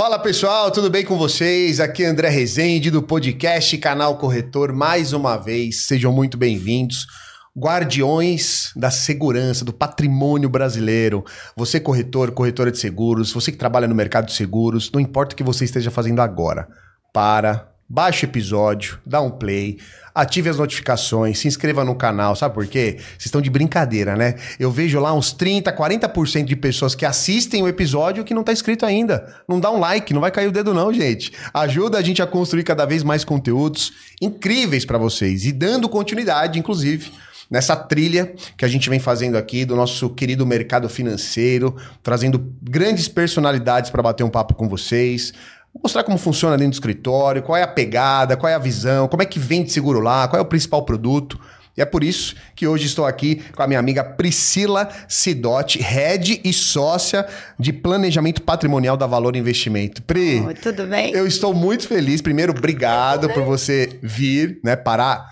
Fala pessoal, tudo bem com vocês? Aqui é André Rezende do podcast Canal Corretor. Mais uma vez, sejam muito bem-vindos. Guardiões da segurança, do patrimônio brasileiro. Você, corretor, corretora de seguros, você que trabalha no mercado de seguros, não importa o que você esteja fazendo agora, para, baixe o episódio, dá um play, ative as notificações, se inscreva no canal, sabe por quê? Vocês estão de brincadeira, né? Eu vejo lá uns 30, 40% de pessoas que assistem o episódio que não tá inscrito ainda. Não dá um like, não vai cair o dedo não, gente. Ajuda a gente a construir cada vez mais conteúdos incríveis para vocês e dando continuidade, inclusive, nessa trilha que a gente vem fazendo aqui do nosso querido mercado financeiro, trazendo grandes personalidades para bater um papo com vocês, mostrar como funciona dentro do escritório, qual é a pegada, qual é a visão, como é que vende seguro lá, qual é o principal produto. E é por isso que hoje estou aqui com a minha amiga Priscila Sidotti, head e sócia de planejamento patrimonial da Valor Investimento. Pri, oh, tudo bem? Eu estou muito feliz. Primeiro, obrigado por você vir, né, parar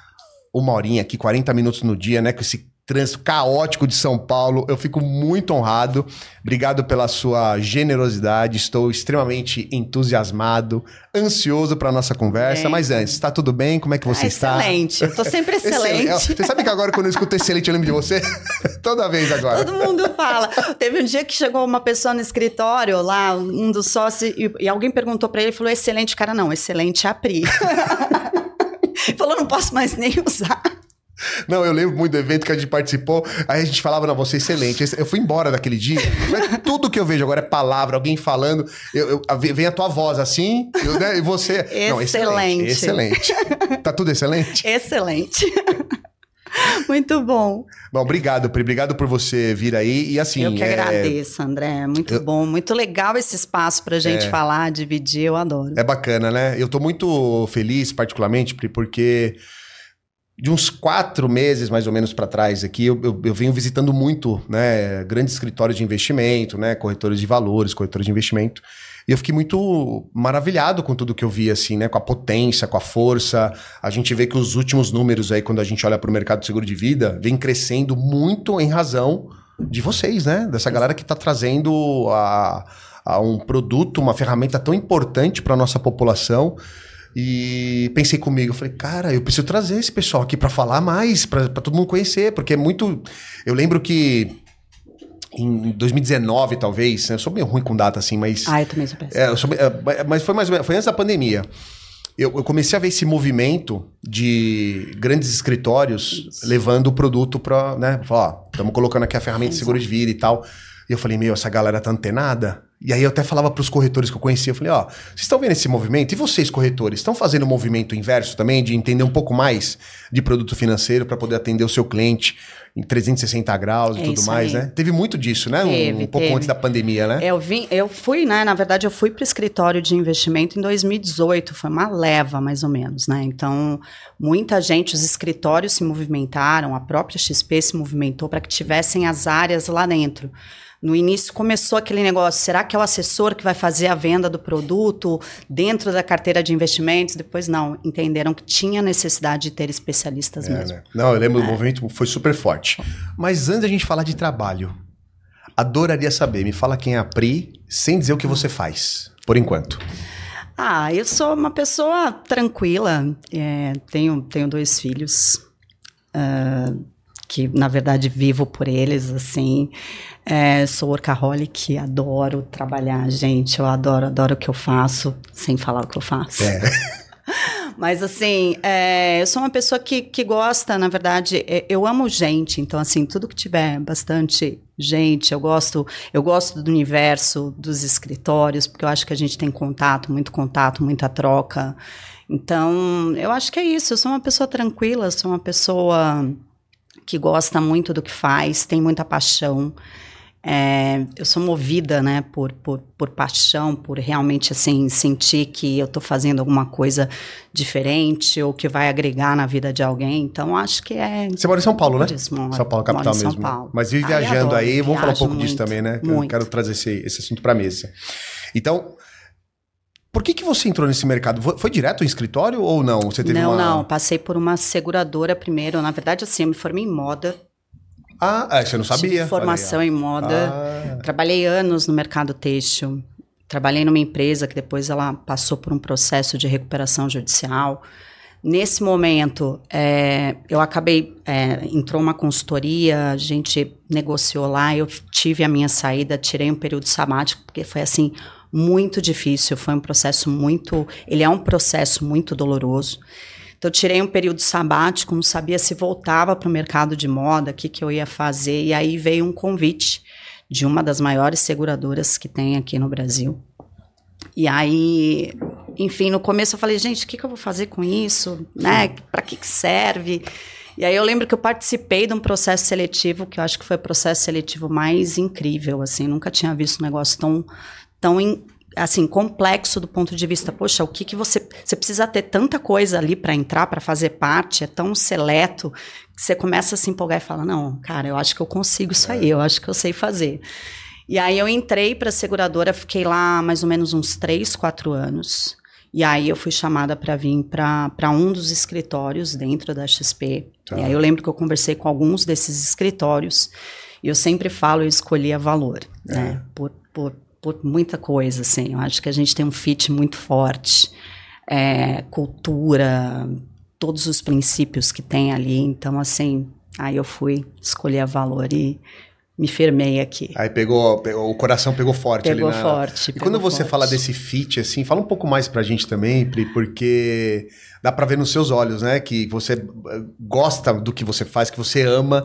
uma horinha aqui, 40 minutos no dia, né, com esse trânsito caótico de São Paulo. Eu fico muito honrado. Obrigado pela sua generosidade. Estou extremamente entusiasmado, ansioso para nossa conversa. Bem. Mas antes, está tudo bem? Como é que você ah, está? Excelente. Eu tô sempre excelente. excelente. Você sabe que agora quando eu escuto excelente eu lembro de você? Toda vez agora. Todo mundo fala. Teve um dia que chegou uma pessoa no escritório lá, um dos sócios, e, e alguém perguntou para ele, falou excelente, cara, não, excelente a Pri. falou, não posso mais nem usar. Não, eu lembro muito do evento que a gente participou, aí a gente falava, não, você é excelente. Eu fui embora daquele dia, tudo que eu vejo agora é palavra, alguém falando, eu, eu vem a tua voz assim, eu, né, e você... Excelente. Não, excelente. Excelente. Tá tudo excelente? Excelente. Muito bom. Bom, obrigado, Pri. Obrigado por você vir aí. E assim. Eu que é... agradeço, André. Muito eu... bom, muito legal esse espaço pra gente é... falar, dividir. Eu adoro. É bacana, né? Eu tô muito feliz, particularmente, Pri, porque de uns quatro meses mais ou menos para trás aqui, eu, eu, eu, venho visitando muito, né, grandes escritórios de investimento, né, corretores de valores, corretores de investimento, e eu fiquei muito maravilhado com tudo que eu vi, assim, né, com a potência, com a força. A gente vê que os últimos números aí, quando a gente olha para o mercado de seguro de vida, vem crescendo muito em razão de vocês, né, dessa galera que está trazendo a, a um produto, uma ferramenta tão importante para nossa população e pensei comigo, falei, cara, eu preciso trazer esse pessoal aqui para falar mais, para todo mundo conhecer, porque é muito. Eu lembro que em 2019, talvez, eu sou meio ruim com data assim, mas. Ah, eu também sou péssimo. É, sou, é, mas foi mais foi antes da pandemia. Eu, eu, comecei a ver esse movimento de grandes escritórios Isso. levando o produto para, né, falar, ó, estamos colocando aqui a ferramenta de seguro de vida e tal. E eu falei, meu, essa galera tá antenada? E aí eu até falava para os corretores que eu conhecia, eu falei, ó, vocês estão vendo esse movimento? E vocês, corretores, estão fazendo o um movimento inverso também, de entender um pouco mais de produto financeiro para poder atender o seu cliente em 360 graus e é tudo mais, aí. né? Teve muito disso, né? Teve, um, um pouco teve. antes da pandemia, né? Eu vim, eu fui, né? Na verdade, eu fui para o escritório de investimento em 2018, foi uma leva, mais ou menos, né? Então, muita gente, os escritórios se movimentaram, a própria XP se movimentou para que tivessem as áreas lá dentro. No início começou aquele negócio: será que é o assessor que vai fazer a venda do produto dentro da carteira de investimentos? Depois não, entenderam que tinha necessidade de ter especialistas é, mesmo. Né? Não, eu lembro, é. o movimento foi super forte. Mas antes da gente falar de trabalho, adoraria saber, me fala quem é a Pri, sem dizer o que você faz, por enquanto. Ah, eu sou uma pessoa tranquila, é, tenho, tenho dois filhos. Uh, que na verdade vivo por eles, assim. É, sou workaholic, adoro trabalhar, gente. Eu adoro, adoro o que eu faço, sem falar o que eu faço. É. Mas assim, é, eu sou uma pessoa que, que gosta, na verdade, é, eu amo gente, então assim, tudo que tiver bastante gente, eu gosto, eu gosto do universo dos escritórios, porque eu acho que a gente tem contato, muito contato, muita troca. Então, eu acho que é isso, eu sou uma pessoa tranquila, sou uma pessoa que gosta muito do que faz, tem muita paixão. É, eu sou movida, né, por, por, por paixão, por realmente, assim, sentir que eu estou fazendo alguma coisa diferente ou que vai agregar na vida de alguém. Então, acho que é... Você mora em São Paulo, né? São Paulo, capital mesmo. São Paulo. Mas vive viajando adoro, aí, vamos falar um pouco muito, disso também, né? Muito. Eu quero trazer esse, esse assunto para mesa. Então, por que, que você entrou nesse mercado? Foi, direto ao escritório ou não? Você teve não, uma... não. Passei por uma seguradora primeiro. Na verdade, assim, eu me formei em moda. Ah, é, você não sabia? Tive formação em moda. Ah. Trabalhei anos no mercado têxtil. trabalhei numa empresa que depois ela passou por um processo de recuperação judicial. Nesse momento, é, eu acabei, é, entrou uma consultoria, a gente negociou lá, eu tive a minha saída, tirei um período sabático, porque foi assim, muito difícil, foi um processo muito, ele é um processo muito doloroso. Então, tirei um período sabático, não sabia se voltava para o mercado de moda, o que, que eu ia fazer, e aí veio um convite de uma das maiores seguradoras que tem aqui no Brasil. E aí, enfim, no começo eu falei, gente, o que, que eu vou fazer com isso? Né? Para que, que serve? E aí eu lembro que eu participei de um processo seletivo, que eu acho que foi o processo seletivo mais incrível, assim, nunca tinha visto um negócio tão, tão in, assim, complexo do ponto de vista, poxa, o que que você, você precisa ter tanta coisa ali para entrar, para fazer parte, é tão seleto, que você começa a se empolgar e fala, não, cara, eu acho que eu consigo isso aí, eu acho que eu sei fazer. E aí eu entrei para a seguradora, fiquei lá mais ou menos uns três, quatro anos. E aí eu fui chamada para vir para um dos escritórios dentro da XP. Tá. E aí eu lembro que eu conversei com alguns desses escritórios e eu sempre falo, eu escolhia valor, é. né? Por, por por muita coisa, assim. Eu acho que a gente tem um fit muito forte. É, cultura, todos os princípios que tem ali. Então, assim, aí eu fui escolher a valor e me firmei aqui. Aí pegou, pegou o coração pegou forte pegou ali na... forte. E quando você forte. fala desse fit, assim, fala um pouco mais pra gente também, Pri, porque dá pra ver nos seus olhos, né, que você eh, gosta do que você faz, que você ama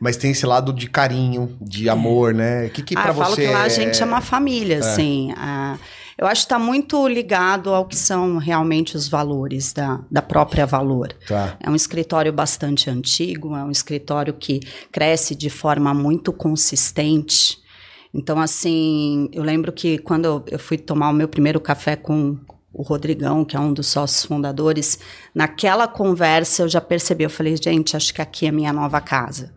mas tem esse lado de carinho, de amor, né? O que, que ah, pra eu falo você. que lá é... a gente é uma família, é. assim. Ah, eu acho que está muito ligado ao que são realmente os valores da, da própria Valor. Tá. É um escritório bastante antigo, é um escritório que cresce de forma muito consistente. Então, assim, eu lembro que quando eu fui tomar o meu primeiro café com o Rodrigão, que é um dos sócios fundadores, naquela conversa eu já percebi, eu falei, gente, acho que aqui é minha nova casa.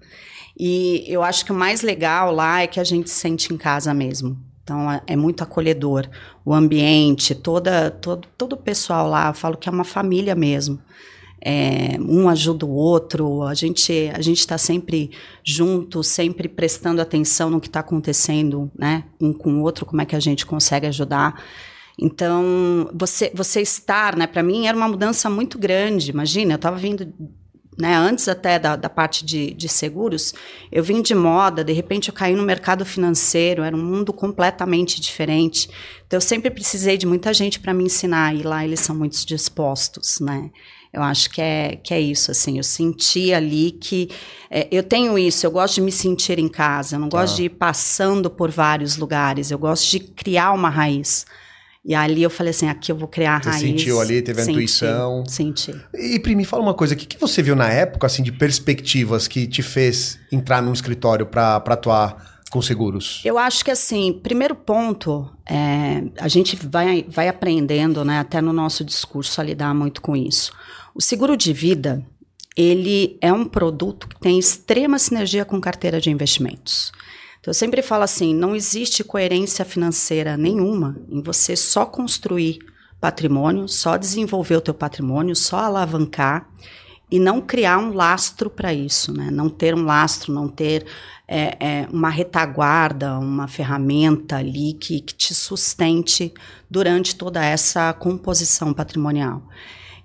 E eu acho que o mais legal lá é que a gente se sente em casa mesmo. Então é, muito acolhedor. O ambiente, toda, todo, todo o pessoal lá, eu falo que é uma família mesmo. É, um ajuda o outro, a gente a gente está sempre junto, sempre prestando atenção no que está acontecendo, né? Um com o outro, como é que a gente consegue ajudar. Então, você, você estar, né? Para mim era uma mudança muito grande. Imagina, eu estava vindo né, antes até da, da parte de, de, seguros, eu vim de moda, de repente eu caí no mercado financeiro, era um mundo completamente diferente. Então eu sempre precisei de muita gente para me ensinar, e lá eles são muito dispostos, né? Eu acho que é, que é isso, assim, eu senti ali que é, eu tenho isso, eu gosto de me sentir em casa, eu não tá. gosto de ir passando por vários lugares, eu gosto de criar uma raiz. E ali eu falei assim, aqui eu vou criar a você raiz. Você sentiu ali, teve a senti, intuição. Senti. E, Pri, me fala uma coisa, o que, que você viu na época, assim, de perspectivas que te fez entrar num escritório para atuar com seguros? Eu acho que, assim, primeiro ponto, é, a gente vai, vai aprendendo, né, até no nosso discurso, a lidar muito com isso. O seguro de vida, ele é um produto que tem extrema sinergia com carteira de investimentos. Então, eu sempre falo assim: não existe coerência financeira nenhuma em você só construir patrimônio, só desenvolver o teu patrimônio, só alavancar e não criar um lastro para isso, né? Não ter um lastro, não ter é, é, uma retaguarda, uma ferramenta ali que, que te sustente durante toda essa composição patrimonial.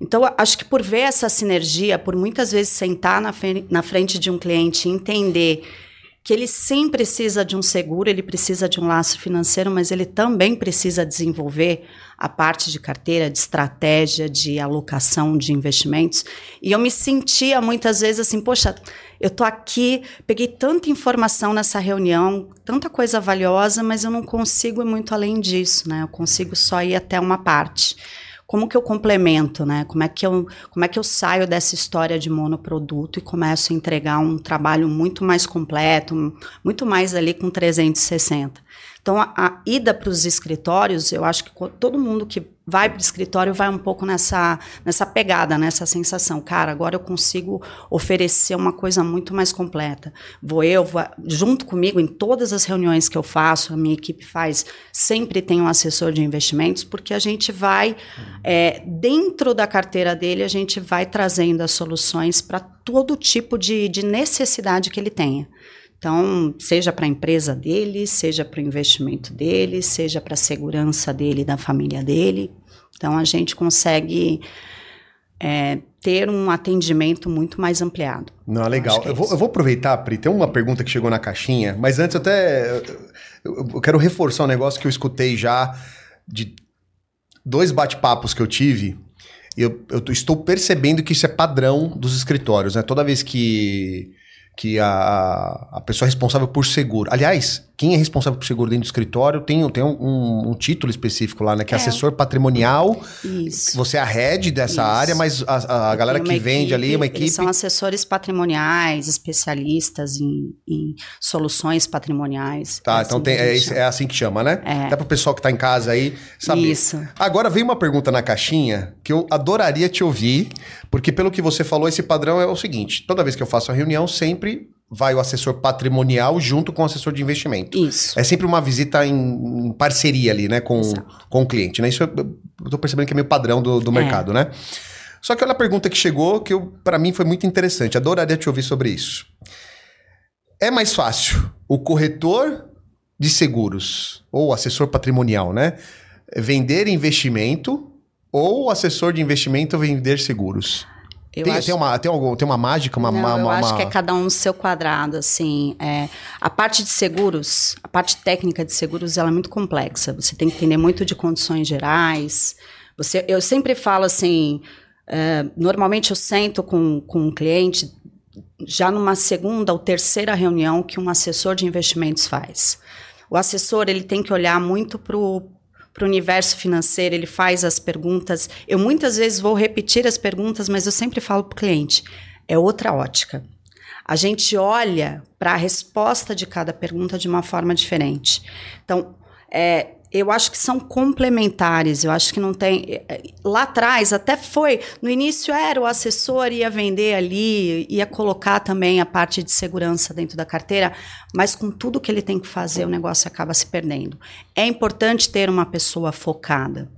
Então, acho que por ver essa sinergia, por muitas vezes sentar na, na frente de um cliente e entender que ele sim precisa de um seguro, ele precisa de um laço financeiro, mas ele também precisa desenvolver a parte de carteira, de estratégia, de alocação de investimentos. E eu me sentia muitas vezes assim, poxa, eu tô aqui, peguei tanta informação nessa reunião, tanta coisa valiosa, mas eu não consigo ir muito além disso, né? Eu consigo só ir até uma parte como que eu complemento, né? Como é que eu, como é que eu saio dessa história de monoproduto e começo a entregar um trabalho muito mais completo, muito mais ali com 360. Então, a, a ida para os escritórios, eu acho que todo mundo que vai para o escritório vai um pouco nessa, nessa pegada, nessa sensação. Cara, agora eu consigo oferecer uma coisa muito mais completa. Vou eu, vou, junto comigo, em todas as reuniões que eu faço, a minha equipe faz, sempre tem um assessor de investimentos, porque a gente vai, é, dentro da carteira dele, a gente vai trazendo as soluções para todo tipo de, de necessidade que ele tenha. Então, seja para a empresa dele, seja para o investimento dele, seja para a segurança dele e da família dele. Então, a gente consegue é, ter um atendimento muito mais ampliado. Não, legal. É eu, vou, eu, vou, aproveitar, Pri, tem uma pergunta que chegou na caixinha, mas antes até eu, eu quero reforçar um negócio que eu escutei já de dois bate-papos que eu tive. Eu, eu estou percebendo que isso é padrão dos escritórios, né? Toda vez que que a, a pessoa responsável por seguro. Aliás, quem é responsável por seguro dentro do escritório tem, tem um, um título específico lá, né? Que é, é assessor patrimonial. Isso. Você é a head dessa Isso. área, mas a, a galera que equipe, vende ali, uma equipe. são assessores patrimoniais, especialistas em, em soluções patrimoniais. Tá, é então assim tem, é, é, assim que chama, né? É. Até para o pessoal que está em casa aí saber. Isso. Agora veio uma pergunta na caixinha que eu adoraria te ouvir, porque pelo que você falou, esse padrão é o seguinte: toda vez que eu faço a reunião, sempre vai o assessor patrimonial junto com o assessor de investimento. Isso. É sempre uma visita em, em parceria ali, né, com, com o cliente, né? Isso eu, eu tô percebendo que é meio padrão do, do é. mercado, né? Só que olha a pergunta que chegou, que para mim foi muito interessante. Adoraria te ouvir sobre isso. É mais fácil o corretor de seguros ou assessor patrimonial, né? Vender investimento ou o assessor de investimento vender seguros? Eu tem, acho... tem, uma, tem, algum, tem uma mágica, uma... Não, uma, eu uma, acho que é cada um no seu quadrado, assim. É, a parte de seguros, a parte técnica de seguros, ela é muito complexa. Você tem que entender muito de condições gerais. Você, eu sempre falo assim, é, normalmente eu sento com, com um cliente já numa segunda ou terceira reunião que um assessor de investimentos faz. O assessor, ele tem que olhar muito para o para o universo financeiro, ele faz as perguntas. Eu muitas vezes vou repetir as perguntas, mas eu sempre falo para o cliente: é outra ótica. A gente olha para a resposta de cada pergunta de uma forma diferente. Então, é, eu acho que são complementares. Eu acho que não tem. Lá atrás, até foi. No início era o assessor, ia vender ali, ia colocar também a parte de segurança dentro da carteira, mas com tudo que ele tem que fazer, o negócio acaba se perdendo. É importante ter uma pessoa focada.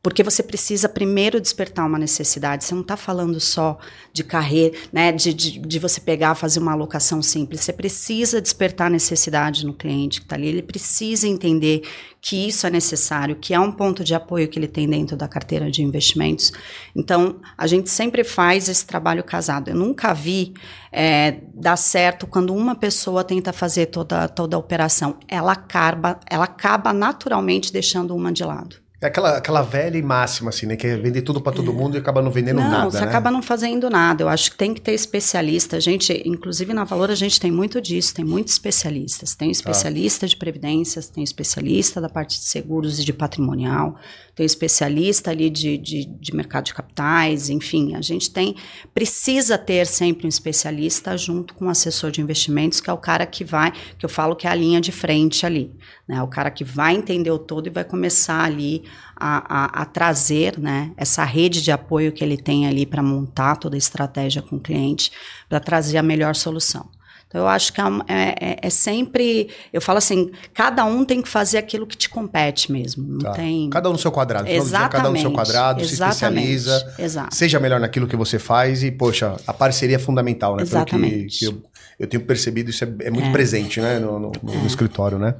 Porque você precisa primeiro despertar uma necessidade. Você não está falando só de carreira, né, de, de, de, você pegar, fazer uma alocação simples. Você precisa despertar a necessidade no cliente que está ali. Ele precisa entender que isso é necessário, que é um ponto de apoio que ele tem dentro da carteira de investimentos. Então, a gente sempre faz esse trabalho casado. Eu nunca vi é, dar certo quando uma pessoa tenta fazer toda, toda a operação. Ela acaba, ela acaba naturalmente deixando uma de lado. É aquela, aquela velha máxima, assim, né? Que é vender tudo para todo mundo e acaba não vendendo não, nada. Não, você né? acaba não fazendo nada. Eu acho que tem que ter especialista. A gente, inclusive na Valor, a gente tem muito disso, tem muitos especialistas. Tem especialista ah. de previdências, tem especialista da parte de seguros e de patrimonial, tem especialista ali de, de, de mercado de capitais, enfim, a gente tem. Precisa ter sempre um especialista junto com um assessor de investimentos, que é o cara que vai, que eu falo que é a linha de frente ali. Né? O cara que vai entender o todo e vai começar ali a, a, a trazer né, essa rede de apoio que ele tem ali para montar toda a estratégia com o cliente, para trazer a melhor solução. Então, eu acho que é, é, é, é, sempre. Eu falo assim: cada um tem que fazer aquilo que te compete mesmo. Não tá. tem. Cada um no seu quadrado. Exatamente. Cada um no seu quadrado, Exatamente. se especializa. Exato. Seja melhor naquilo que você faz e, poxa, a parceria é fundamental, né? Exatamente. Pelo que, que eu, eu, tenho percebido, isso é, é muito é. presente, né? No, no, no, no escritório, né?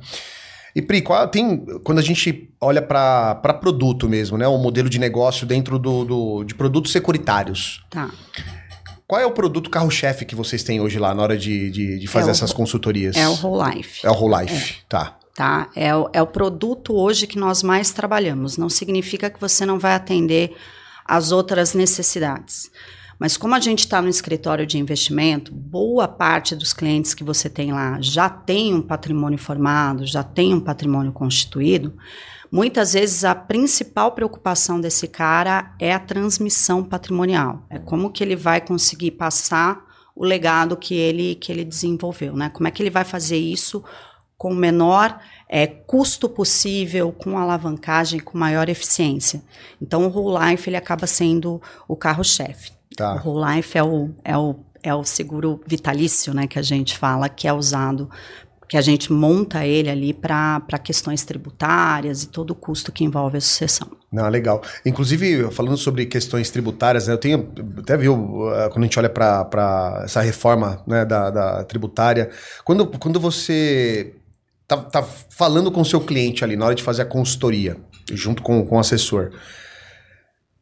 E Pri, qual, tem, quando a gente olha para produto mesmo, né? O modelo de negócio dentro do, do, de produtos securitários. Tá. Qual é o produto carro-chefe que vocês têm hoje lá na hora de, de, de fazer é essas consultorias? É o Whole Life. É o Whole Life, é. tá. Tá, é o, é o produto hoje que nós mais trabalhamos. Não significa que você não vai atender as outras necessidades. Mas como a gente está no escritório de investimento, boa parte dos clientes que você tem lá já tem um patrimônio formado, já tem um patrimônio constituído. Muitas vezes a principal preocupação desse cara é a transmissão patrimonial. É como que ele vai conseguir passar o legado que ele que ele desenvolveu, né? Como é que ele vai fazer isso com o menor é, custo possível, com alavancagem, com maior eficiência. Então o Whole Life ele acaba sendo o carro-chefe. Tá. O Whole Life é o, é, o, é o seguro vitalício, né, que a gente fala, que é usado, que a gente monta ele ali para questões tributárias e todo o custo que envolve a sucessão. Não, legal. Inclusive, falando sobre questões tributárias, né, eu tenho até viu uh, quando a gente olha para essa reforma né, da, da, tributária, quando, quando você tá, tá falando com o seu cliente ali na hora de fazer a consultoria, junto com, com o assessor.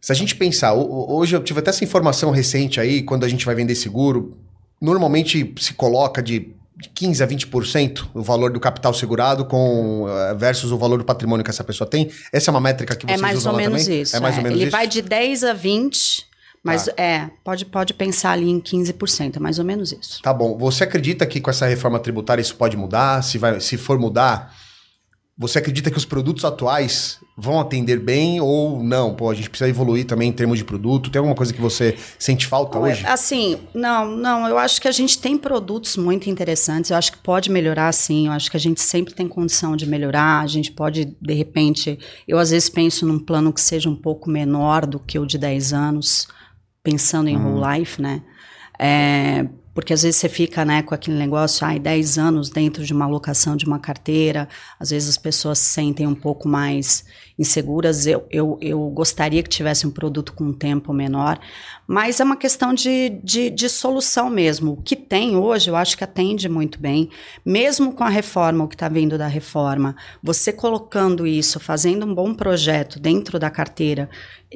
Se a gente pensar, hoje eu tive até essa informação recente aí, quando a gente vai vender seguro, normalmente se coloca de 15 a 20% o valor do capital segurado com eh, versus o valor do patrimônio que essa pessoa tem. Essa é uma métrica que vocês é mais usam ou menos também? Isso, é mais é. ou menos Ele isso. vai de 10 a 20, mas tá. é, pode, pode pensar ali em 15%, é mais ou menos isso. Tá bom. Você acredita que com essa reforma tributária isso pode mudar? Se, vai, se for mudar, você acredita que os produtos atuais vão atender bem ou não? Pô, a gente precisa evoluir também em termos de produto. Tem alguma coisa que você sente falta hoje? Assim, não, não. Eu acho que a gente tem produtos muito interessantes. Eu acho que pode melhorar, sim. Eu acho que a gente sempre tem condição de melhorar. A gente pode, de repente, eu às vezes penso num plano que seja um pouco menor do que o de 10 anos, pensando em whole life, né? É, porque às vezes você fica né, com aquele negócio, ai, 10 anos dentro de uma alocação de uma carteira, às vezes as pessoas se sentem um pouco mais inseguras. Eu, eu, eu gostaria que tivesse um produto com um tempo menor, mas é uma questão de, de, de solução mesmo. O que tem hoje, eu acho que atende muito bem, mesmo com a reforma, o que está vindo da reforma, você colocando isso, fazendo um bom projeto dentro da carteira,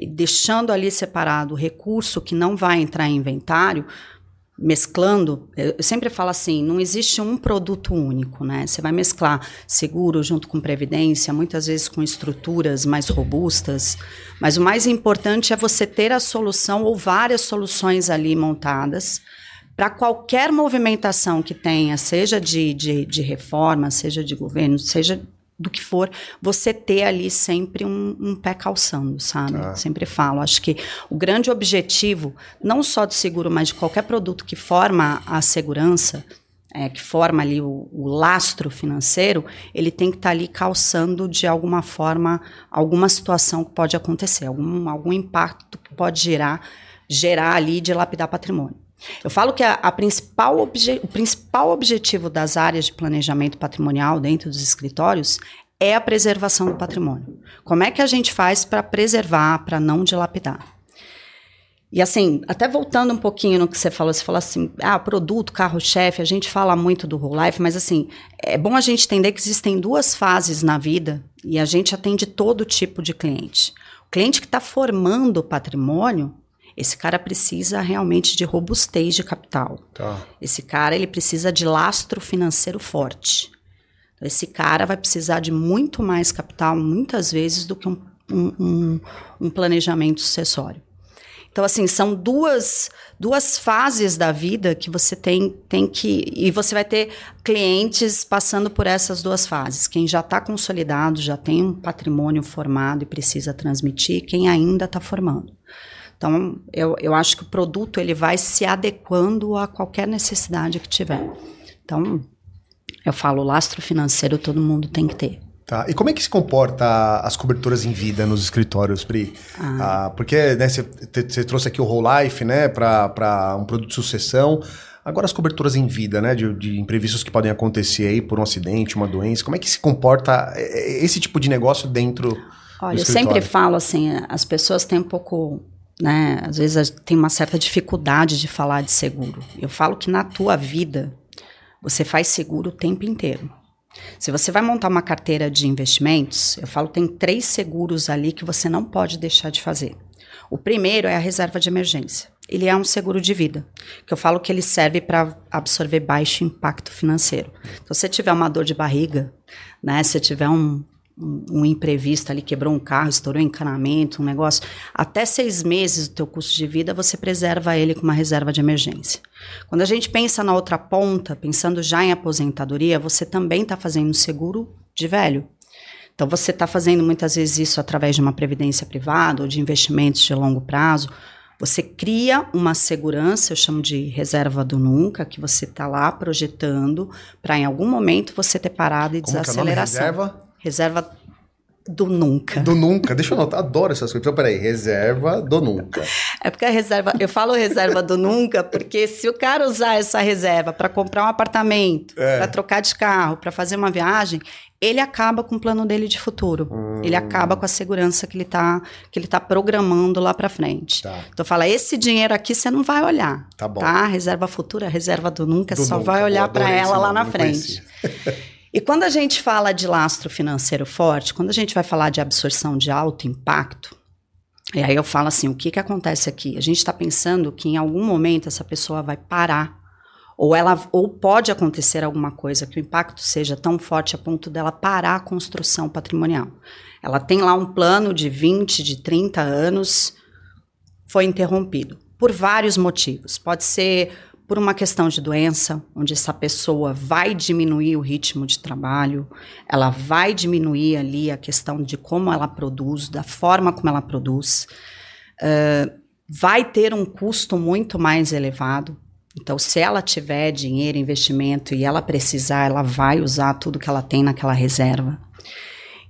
deixando ali separado o recurso que não vai entrar em inventário, mesclando, eu sempre falo assim, não existe um produto único, né? Você vai mesclar seguro junto com previdência, muitas vezes com estruturas mais robustas, mas o mais importante é você ter a solução ou várias soluções ali montadas para qualquer movimentação que tenha, seja de, de, de reforma, seja de governo, seja do que for, você ter ali sempre um, um pé calçando, sabe? Ah. Sempre falo. Acho que o grande objetivo, não só do seguro, mas de qualquer produto que forma a segurança, é, que forma ali o, o, lastro financeiro, ele tem que estar tá ali calçando de alguma forma alguma situação que pode acontecer, algum, algum impacto que pode gerar, gerar ali de lapidar patrimônio. Eu falo que a, a principal o principal objetivo das áreas de planejamento patrimonial dentro dos escritórios é a preservação do patrimônio. Como é que a gente faz para preservar, para não dilapidar? E assim, até voltando um pouquinho no que você falou, você falou assim, ah, produto, carro-chefe, a gente fala muito do whole life, mas assim, é bom a gente entender que existem duas fases na vida e a gente atende todo tipo de cliente. O cliente que está formando o patrimônio, esse cara precisa realmente de robustez de capital. Tá. Esse cara ele precisa de lastro financeiro forte. Então, esse cara vai precisar de muito mais capital, muitas vezes, do que um, um, um, um planejamento sucessório. Então, assim, são duas, duas fases da vida que você tem, tem que. E você vai ter clientes passando por essas duas fases. Quem já está consolidado, já tem um patrimônio formado e precisa transmitir, quem ainda está formando. Então, eu, eu acho que o produto ele vai se adequando a qualquer necessidade que tiver. Então, eu falo, lastro financeiro todo mundo tem que ter. Tá. E como é que se comporta as coberturas em vida nos escritórios, Pri? Ah. Ah, porque você né, trouxe aqui o Whole Life, né, para um produto de sucessão. Agora as coberturas em vida, né, de, de, imprevistos que podem acontecer aí por um acidente, uma doença. Como é que se comporta é, é, esse tipo de negócio dentro Olha, eu sempre falo assim, as pessoas têm um pouco né? Às vezes tem uma certa dificuldade de falar de seguro. Eu falo que na tua vida você faz seguro o tempo inteiro. Se você vai montar uma carteira de investimentos, eu falo tem três seguros ali que você não pode deixar de fazer. O primeiro é a reserva de emergência. Ele é um seguro de vida, que eu falo que ele serve para absorver baixo impacto financeiro. Então, se você tiver uma dor de barriga, né, se tiver um, um, imprevisto ali, quebrou um carro, estourou um encanamento, um negócio, até seis meses do teu custo de vida, você preserva ele com uma reserva de emergência. Quando a gente pensa na outra ponta, pensando já em aposentadoria, você também está fazendo um seguro de velho. Então, você está fazendo muitas vezes isso através de uma previdência privada ou de investimentos de longo prazo. Você cria uma segurança, eu chamo de reserva do nunca, que você está lá projetando para em algum momento você ter parado e Como desaceleração. Que é o nome? Reserva? Reserva do nunca. Do nunca. Deixa eu anotar, adoro essas coisas. Então, peraí, reserva do nunca. É porque a reserva, eu falo reserva do nunca, porque se o cara usar essa reserva para comprar um apartamento, é. para trocar de carro, para fazer uma viagem, ele acaba com o plano dele de futuro. Hum. Ele acaba com a segurança que ele está que ele tá programando lá para frente. Tá. Então fala, esse dinheiro aqui você não vai olhar. Tá bom. Tá? Reserva futura, reserva do nunca, do só nunca. vai olhar para ela lá na frente. E quando a gente fala de lastro financeiro forte, quando a gente vai falar de absorção de alto impacto, e aí eu falo assim, o que, que acontece aqui? A gente está pensando que em algum momento essa pessoa vai parar, ou ela ou pode acontecer alguma coisa que o impacto seja tão forte a ponto dela parar a construção patrimonial. Ela tem lá um plano de 20, de 30 anos, foi interrompido por vários motivos. Pode ser por uma questão de doença, onde essa pessoa vai diminuir o ritmo de trabalho, ela vai diminuir ali a questão de como ela produz, da forma como ela produz, uh, vai ter um custo muito mais elevado. Então, se ela tiver dinheiro, investimento e ela precisar, ela vai usar tudo que ela tem naquela reserva.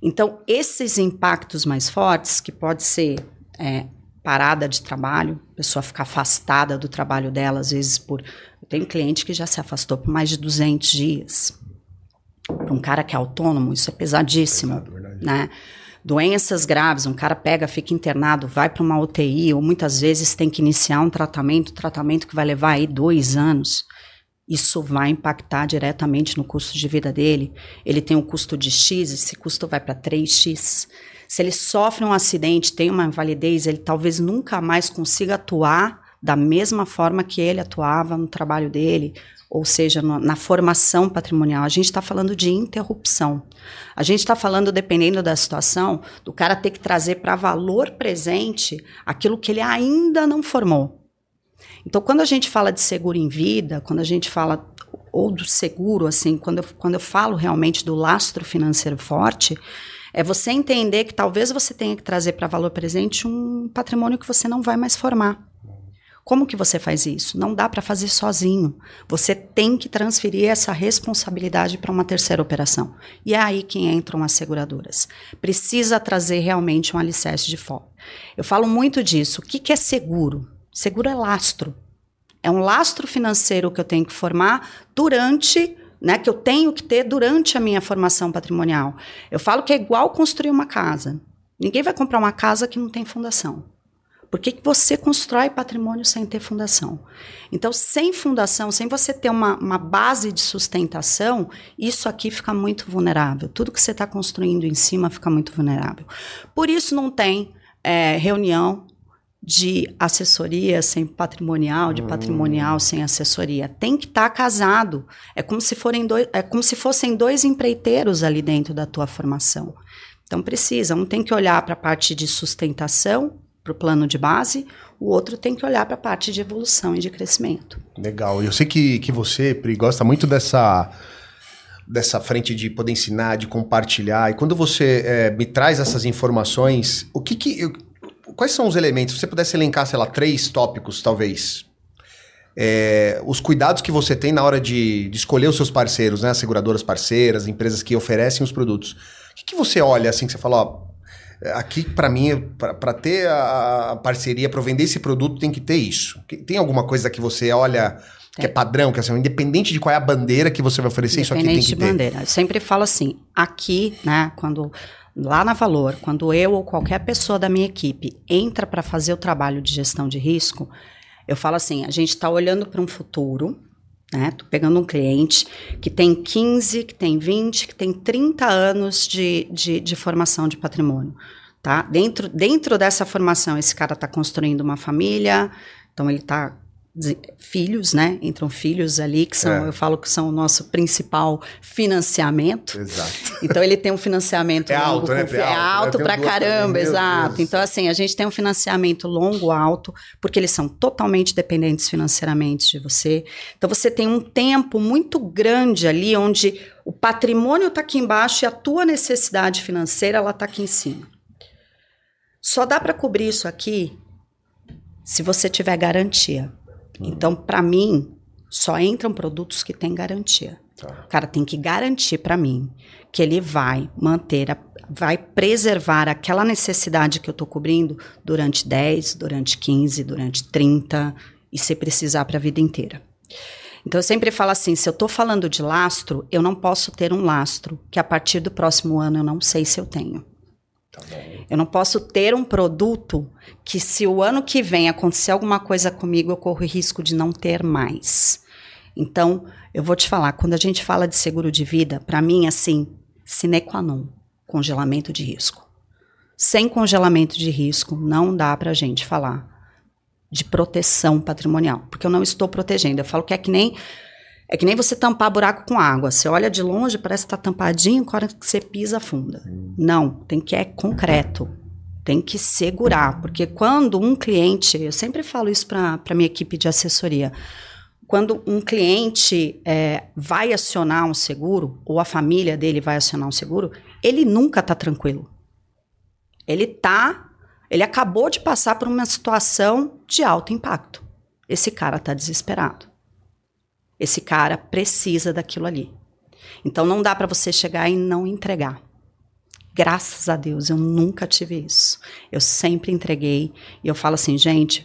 Então, esses impactos mais fortes, que pode ser é, parada de trabalho, a pessoa ficar afastada do trabalho dela, às vezes por. Eu tenho cliente que já se afastou por mais de 200 dias. Para um cara que é autônomo, isso é pesadíssimo. Pesado, né? Doenças graves, um cara pega, fica internado, vai para uma UTI, ou muitas vezes tem que iniciar um tratamento, tratamento que vai levar aí dois anos. Isso vai impactar diretamente no custo de vida dele. Ele tem um custo de X, esse custo vai para 3X. Se ele sofre um acidente, tem uma invalidez, ele talvez nunca mais consiga atuar da mesma forma que ele atuava no trabalho dele, ou seja, no, na formação patrimonial. A gente está falando de interrupção. A gente está falando, dependendo da situação, do cara ter que trazer para valor presente aquilo que ele ainda não formou. Então, quando a gente fala de seguro em vida, quando a gente fala ou do seguro, assim, quando eu, quando eu falo realmente do lastro financeiro forte, é você entender que talvez você tenha que trazer para valor presente um patrimônio que você não vai mais formar. Como que você faz isso? Não dá para fazer sozinho. Você tem que transferir essa responsabilidade para uma terceira operação. E é aí que entram as seguradoras. Precisa trazer realmente um alicerce de fora. Eu falo muito disso. O que, que é seguro? Seguro é lastro. É um lastro financeiro que eu tenho que formar durante né, que eu tenho que ter durante a minha formação patrimonial. Eu falo que é igual construir uma casa. Ninguém vai comprar uma casa que não tem fundação. Por que, que você constrói patrimônio sem ter fundação? Então, sem fundação, sem você ter uma, uma base de sustentação, isso aqui fica muito vulnerável. Tudo que você está construindo em cima fica muito vulnerável. Por isso, não tem é, reunião de assessoria sem patrimonial, de patrimonial hum. sem assessoria. Tem que estar tá casado. É como se forem dois, é como se fossem dois empreiteiros ali dentro da tua formação. Então precisa, um tem que olhar para a parte de sustentação, para o plano de base, o outro tem que olhar para a parte de evolução e de crescimento. Legal. Eu sei que, que você, Pri, gosta muito dessa dessa frente de poder ensinar, de compartilhar. E quando você é, me traz essas informações, o que que eu, quais são os elementos? Se você pudesse elencar, sei lá, três tópicos, talvez. É, os cuidados que você tem na hora de, de, escolher os seus parceiros, né? As seguradoras parceiras, empresas que oferecem os produtos. O que, que você olha assim que você fala, ó, aqui para mim, para ter a parceria, para vender esse produto, tem que ter isso. Tem alguma coisa que você olha que é padrão, que é assim, independente de qual é a bandeira que você vai oferecer, isso aqui tem que ter? Independente de bandeira. Eu sempre falo assim, aqui, né, quando lá na Valor, quando eu ou qualquer pessoa da minha equipe entra para fazer o trabalho de gestão de risco, eu falo assim: a gente está olhando para um futuro, né? Tô pegando um cliente que tem 15, que tem 20, que tem 30 anos de, de, de formação de patrimônio. Tá? Dentro, dentro dessa formação, esse cara está construindo uma família, então ele está filhos, né? Entram filhos ali, que são, é. eu falo que são o nosso principal financiamento. Exato. Então ele tem um financiamento é longo, alto, né? É, é alto pra caramba, exato. Então, assim, a gente tem um financiamento longo, alto, porque eles são totalmente dependentes financeiramente de você. Então você tem um tempo muito grande ali onde o patrimônio está aqui embaixo e a tua necessidade financeira ela está aqui em cima. Só dá para cobrir isso aqui se você tiver garantia. Então, para mim, só entram produtos que têm garantia. Tá. O cara tem que garantir para mim que ele vai manter a, vai preservar aquela necessidade que eu estou cobrindo durante 10, durante 15, durante 30 e se precisar para a vida inteira. Então eu sempre falo assim, se eu estou falando de lastro, eu não posso ter um lastro que a partir do próximo ano eu não sei se eu tenho. Tá eu não posso ter um produto que se o ano que vem acontecer alguma coisa comigo, eu corro risco de não ter mais. Então, eu vou te falar, quando a gente fala de seguro de vida, para mim, assim, sine qua non, congelamento de risco. Sem congelamento de risco, não dá para a gente falar de proteção patrimonial, porque eu não estou protegendo. Eu falo que é que nem é que nem você tampar buraco com água. Você olha de longe, parece que está tampadinho, a hora que você pisa, afunda. Hum. Não, tem que é concreto. Tem que segurar, porque quando um cliente, eu sempre falo isso para a minha equipe de assessoria, quando um cliente é, vai acionar um seguro, ou a família dele vai acionar um seguro, ele nunca está tranquilo. Ele tá, ele acabou de passar por uma situação de alto impacto. Esse cara está desesperado. Esse cara precisa daquilo ali. Então não dá para você chegar e não entregar. Graças a Deus, eu nunca tive isso. Eu sempre entreguei. E eu falo assim, gente,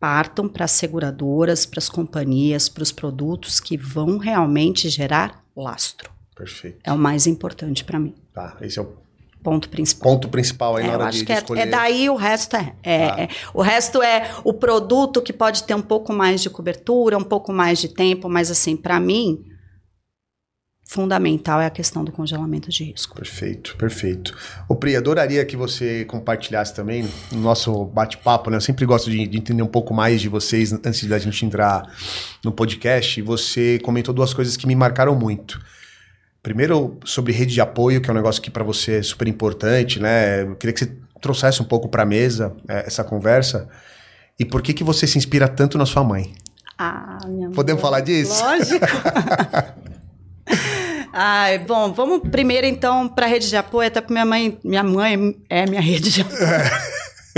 partam para as seguradoras, para as companhias, para os produtos que vão realmente gerar lastro. Perfeito. É o mais importante para mim. Tá, esse é o ponto principal. Ponto principal aí é, na hora de, que de é, escolher. É daí o resto é, é, ah. é, O resto é o produto que pode ter um pouco mais de cobertura, um pouco mais de tempo, mas assim, para mim, fundamental é a questão do congelamento de risco. Perfeito, perfeito. O Pri, adoraria que você compartilhasse também no nosso bate-papo, né? Eu sempre gosto de, de, entender um pouco mais de vocês antes da gente entrar no podcast. Você comentou duas coisas que me marcaram muito. Primeiro, sobre rede de apoio, que é um negócio que para você é super importante, né? Eu queria que você trouxesse um pouco para a mesa é, essa conversa. E por que, que você se inspira tanto na sua mãe? Ah, minha Podemos mãe. falar disso? Lógico. Ai, bom, vamos primeiro então para a rede de apoio, até porque minha mãe, minha mãe é minha rede de apoio.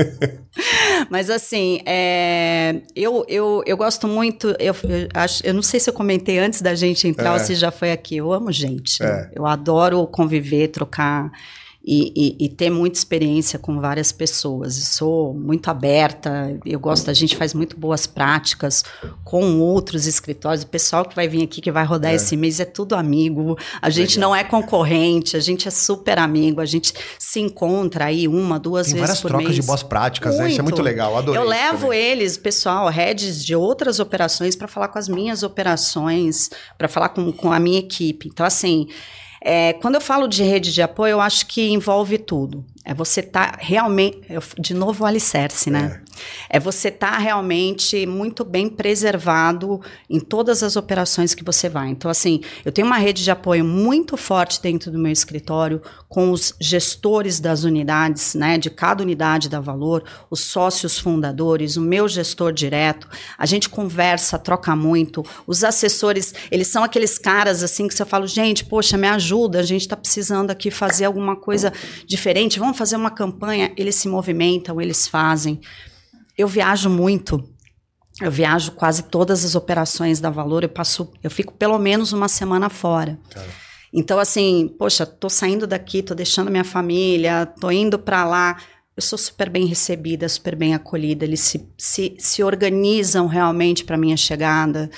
Mas assim, é, eu, eu, eu gosto muito. Eu, eu, acho, eu não sei se eu comentei antes da gente entrar é. ou se já foi aqui. Eu amo gente. É. Eu adoro conviver, trocar e, e, e, ter muita experiência com várias pessoas. Eu sou muito aberta, eu gosto, a gente faz muito boas práticas com outros escritórios. O pessoal que vai vir aqui, que vai rodar é. esse mês, é tudo amigo. A gente Legal. não é concorrente, a gente é super amigo, a gente se encontra aí uma, duas Tem vezes por mês. várias trocas de boas práticas, muito. né? Isso é muito legal, adorei. Eu levo também. eles, pessoal, heads de outras operações, para falar com as minhas operações, para falar com, com a minha equipe. Então, assim. É, quando eu falo de rede de apoio, eu acho que envolve tudo. É você tá realmente. De novo, o alicerce, né? É, você estar tá realmente muito bem preservado em todas as operações que você vai. Então, assim, eu tenho uma rede de apoio muito forte dentro do meu escritório, com os gestores das unidades, né? De cada unidade da Valor, os sócios fundadores, o meu gestor direto. A gente conversa, troca muito. Os assessores, eles são aqueles caras assim que você fala, gente, poxa, me ajuda, a gente está precisando aqui fazer alguma coisa diferente. Vamos fazer uma campanha, eles se movimentam, eles fazem. Eu viajo muito. Eu viajo quase todas as operações da Valor, eu passo, eu fico pelo menos uma semana fora. Tá. Então assim, poxa, tô saindo daqui, tô deixando minha família, tô indo para lá. Eu sou super bem recebida, super bem acolhida. Eles se, se, se organizam realmente para minha chegada.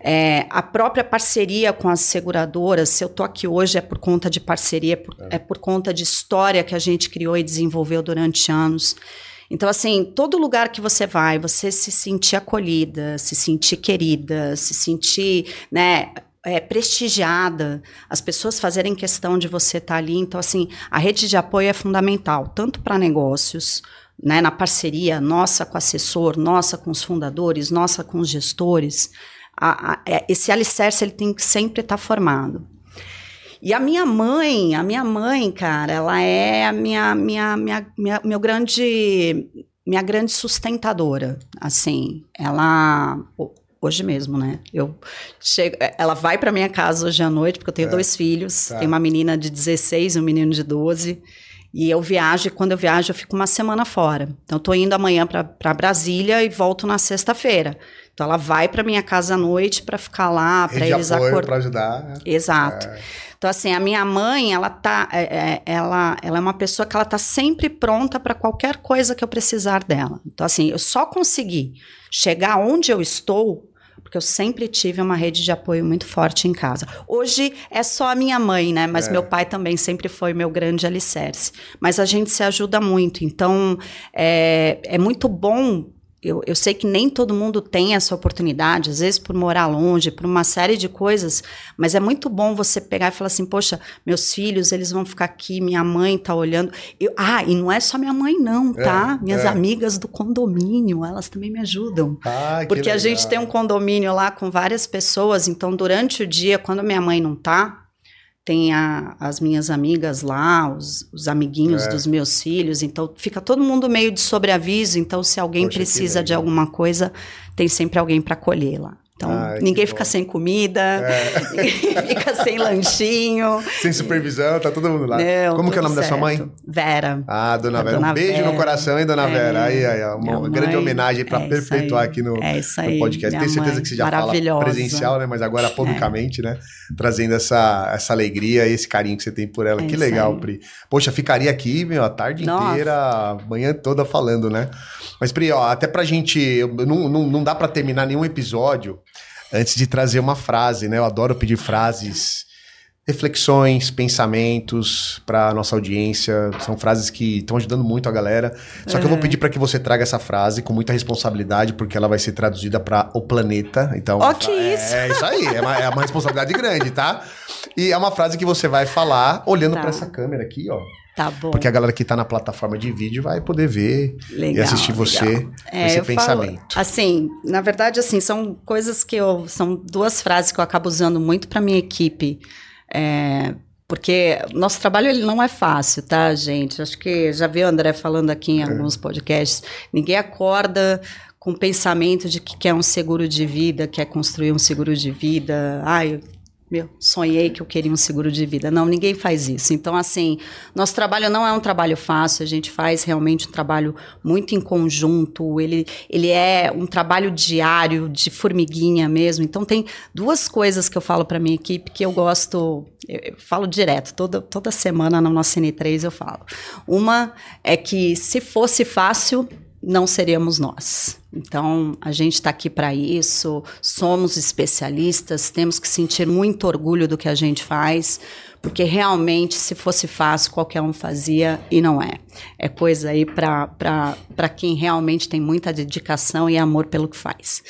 É, a própria parceria com as seguradoras, se eu estou aqui hoje é por conta de parceria, é por, é. é por conta de história que a gente criou e desenvolveu durante anos. Então, assim, todo lugar que você vai, você se sentir acolhida, se sentir querida, se sentir, né, é, prestigiada, as pessoas fazerem questão de você estar tá ali. Então, assim, a rede de apoio é fundamental, tanto para negócios, né, na parceria nossa com o assessor, nossa com os fundadores, nossa com os gestores a, a, é, esse alicerce ele tem que sempre estar tá formado. E a minha mãe, a minha mãe, cara, ela é a minha, minha, minha, minha meu grande, minha grande sustentadora, assim, ela hoje mesmo, né? Eu chego, ela vai para minha casa hoje à noite porque eu tenho é, dois filhos, tá. tenho uma menina de 16 e um menino de 12. E eu viajo, e quando eu viajo, eu fico uma semana fora. Então, eu tô indo amanhã para Brasília e volto na sexta-feira. Então, ela vai para minha casa à noite para ficar lá, para eles acordar. para ajudar. Né? Exato. É. Então, assim, a minha mãe, ela tá. É, é, ela, ela é uma pessoa que ela tá sempre pronta para qualquer coisa que eu precisar dela. Então, assim, eu só consegui chegar onde eu estou porque eu sempre tive uma rede de apoio muito forte em casa. Hoje é só a minha mãe, né? Mas é. meu pai também sempre foi meu grande alicerce. Mas a gente se ajuda muito. Então, é, é muito bom eu, eu, sei que nem todo mundo tem essa oportunidade, às vezes por morar longe, por uma série de coisas, mas é muito bom você pegar e falar assim: poxa, meus filhos, eles vão ficar aqui, minha mãe tá olhando. Eu, ah, e não é só minha mãe, não, tá? É, Minhas é. amigas do condomínio, elas também me ajudam. Ah, porque a gente tem um condomínio lá com várias pessoas, então durante o dia, quando minha mãe não tá, tem a, as minhas amigas lá, os, os amiguinhos é. dos meus filhos, então fica todo mundo meio de sobreaviso, então se alguém Poxa, precisa de alguma coisa, tem sempre alguém para colher lá. Então, Ai, ninguém fica bom. sem comida, é. fica sem lanchinho. Sem supervisão, tá todo mundo lá. Não, Como que é o nome certo. da sua mãe? Vera. Ah, dona Vera. Dona um beijo Vera. no coração, hein, dona é. Vera? Aí, aí, uma mãe, grande homenagem para é perpetuar aqui no, é no podcast. Tenho certeza que você já fala presencial, né? Mas agora publicamente, né? Trazendo essa, essa alegria e esse carinho que você tem por ela. É que legal, aí. Pri. Poxa, ficaria aqui, meu, a tarde Nossa. inteira, a manhã toda falando, né? Mas, Pri, ó, até pra gente. Não, não, não dá para terminar nenhum episódio antes de trazer uma frase, né? Eu adoro pedir frases, reflexões, pensamentos para nossa audiência. São frases que estão ajudando muito a galera. Só que eu vou pedir para que você traga essa frase com muita responsabilidade, porque ela vai ser traduzida para o planeta. Então, oh, que é, isso? é isso aí. É uma, é uma responsabilidade grande, tá? E é uma frase que você vai falar olhando tá. para essa câmera aqui, ó. Tá bom. Porque a galera que tá na plataforma de vídeo vai poder ver legal, e assistir você é, esse pensamento. Falo, assim, na verdade, assim, são coisas que eu. São duas frases que eu acabo usando muito para minha equipe. É, porque nosso trabalho ele não é fácil, tá, gente? Acho que já viu o André falando aqui em é. alguns podcasts. Ninguém acorda com o pensamento de que quer um seguro de vida, quer construir um seguro de vida. Ai, meu, sonhei que eu queria um seguro de vida. Não, ninguém faz isso. Então, assim, nosso trabalho não é um trabalho fácil, a gente faz realmente um trabalho muito em conjunto, ele, ele é um trabalho diário, de formiguinha mesmo. Então, tem duas coisas que eu falo para minha equipe que eu gosto, eu, eu falo direto, toda, toda semana na nossa N3 eu falo. Uma é que se fosse fácil, não seríamos nós. Então, a gente está aqui para isso, somos especialistas, temos que sentir muito orgulho do que a gente faz, porque realmente, se fosse fácil, qualquer um fazia e não é. É coisa aí para quem realmente tem muita dedicação e amor pelo que faz.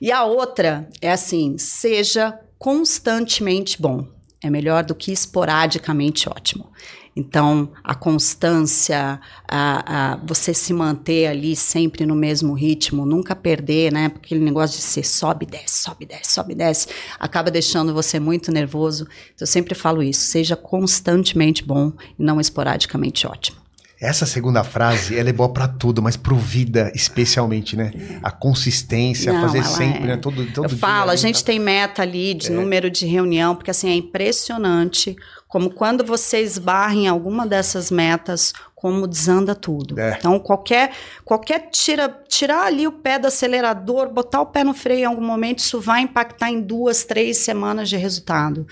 E a outra é assim: seja constantemente bom. É melhor do que esporadicamente ótimo. Então, a constância, a, a, você se manter ali sempre no mesmo ritmo, nunca perder, né? Porque aquele negócio de ser sobe, desce, sobe, desce, sobe, desce, acaba deixando você muito nervoso. Então, eu sempre falo isso: seja constantemente bom e não esporadicamente ótimo. Essa segunda frase, ela é boa para tudo, mas pro vida especialmente, né? A consistência, Não, fazer sempre, é... né? Todo, todo Eu dia. falo, a gente tá... tem meta ali de é. número de reunião, porque assim, é impressionante como quando você esbarra em alguma dessas metas, como desanda tudo. É. Então, qualquer, qualquer tira, tirar ali o pé do acelerador, botar o pé no freio em algum momento, isso vai impactar em duas, três semanas de resultado.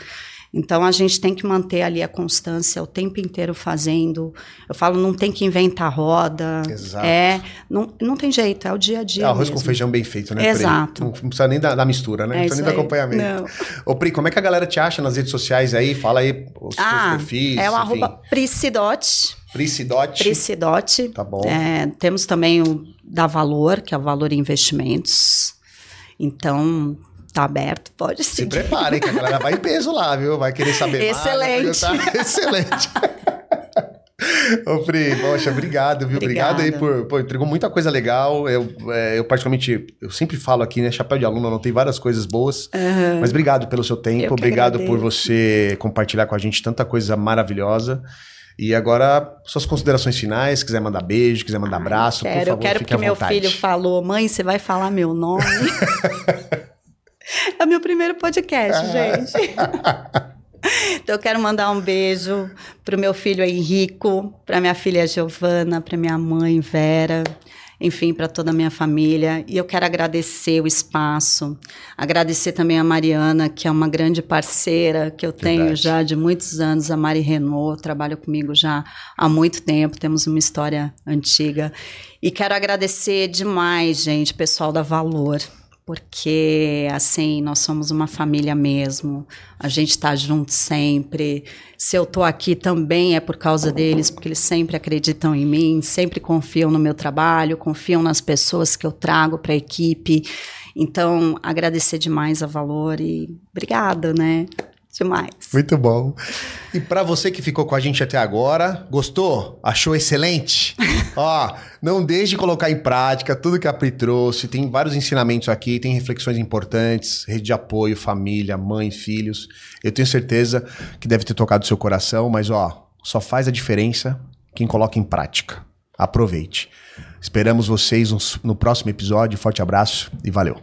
Então a gente tem que manter ali a constância o tempo inteiro fazendo. Eu falo, não tem que inventar roda. Exato. É, não, não tem jeito, é o dia a dia. É arroz mesmo. com feijão bem feito, né? Exato. Não, não, precisa nem da, da mistura, né? É não precisa nem do acompanhamento. Não. Ô, Pri, como é que a galera te acha nas redes sociais aí? Fala aí os ah, seus perfis. É o arroba Priscidote. Priscidote. Priscidote. Tá bom. É, temos também o da Valor, que é o Valor Investimentos. Então, tá aberto, pode sim. Se preparem, que a galera vai em peso lá, viu? Vai querer saber Excelente. mais. Excelente. Ô, Pri, poxa, obrigado, viu? Obrigada. Obrigado aí por. Pô, entregou muita coisa legal. Eu, é, eu, particularmente, eu sempre falo aqui, né? Chapéu de aluno não tem várias coisas boas. Uhum. Mas obrigado pelo seu tempo, obrigado agradeço. por você compartilhar com a gente tanta coisa maravilhosa. E agora, suas considerações finais, quiser mandar beijo, quiser mandar abraço, quero, por favor, Eu quero porque meu filho falou, mãe, você vai falar meu nome? É o meu primeiro podcast, gente. Então eu quero mandar um beijo pro meu filho Henrico, pra minha filha Giovana, pra minha mãe Vera, enfim, para toda a minha família. E eu quero agradecer o espaço, agradecer também a Mariana, que é uma grande parceira que eu tenho Verdade. já de muitos anos, a Mari Renault, trabalha comigo já há muito tempo, temos uma história antiga. E quero agradecer demais, gente, pessoal da Valor porque assim nós somos uma família mesmo. A gente está junto sempre. Se eu estou aqui também é por causa deles, porque eles sempre acreditam em mim, sempre confiam no meu trabalho, confiam nas pessoas que eu trago para a equipe. Então agradecer demais a Valor e obrigada, né? Demais. Muito bom. E para você que ficou com a gente até agora, gostou? Achou excelente? Ó, não deixe de colocar em prática tudo que a Pri trouxe. Tem vários ensinamentos aqui, tem reflexões importantes, rede de apoio, família, mãe, filhos. Eu tenho certeza que deve ter tocado seu coração, mas ó, só faz a diferença quem coloca em prática. Aproveite. Esperamos vocês no próximo episódio. Forte abraço e valeu.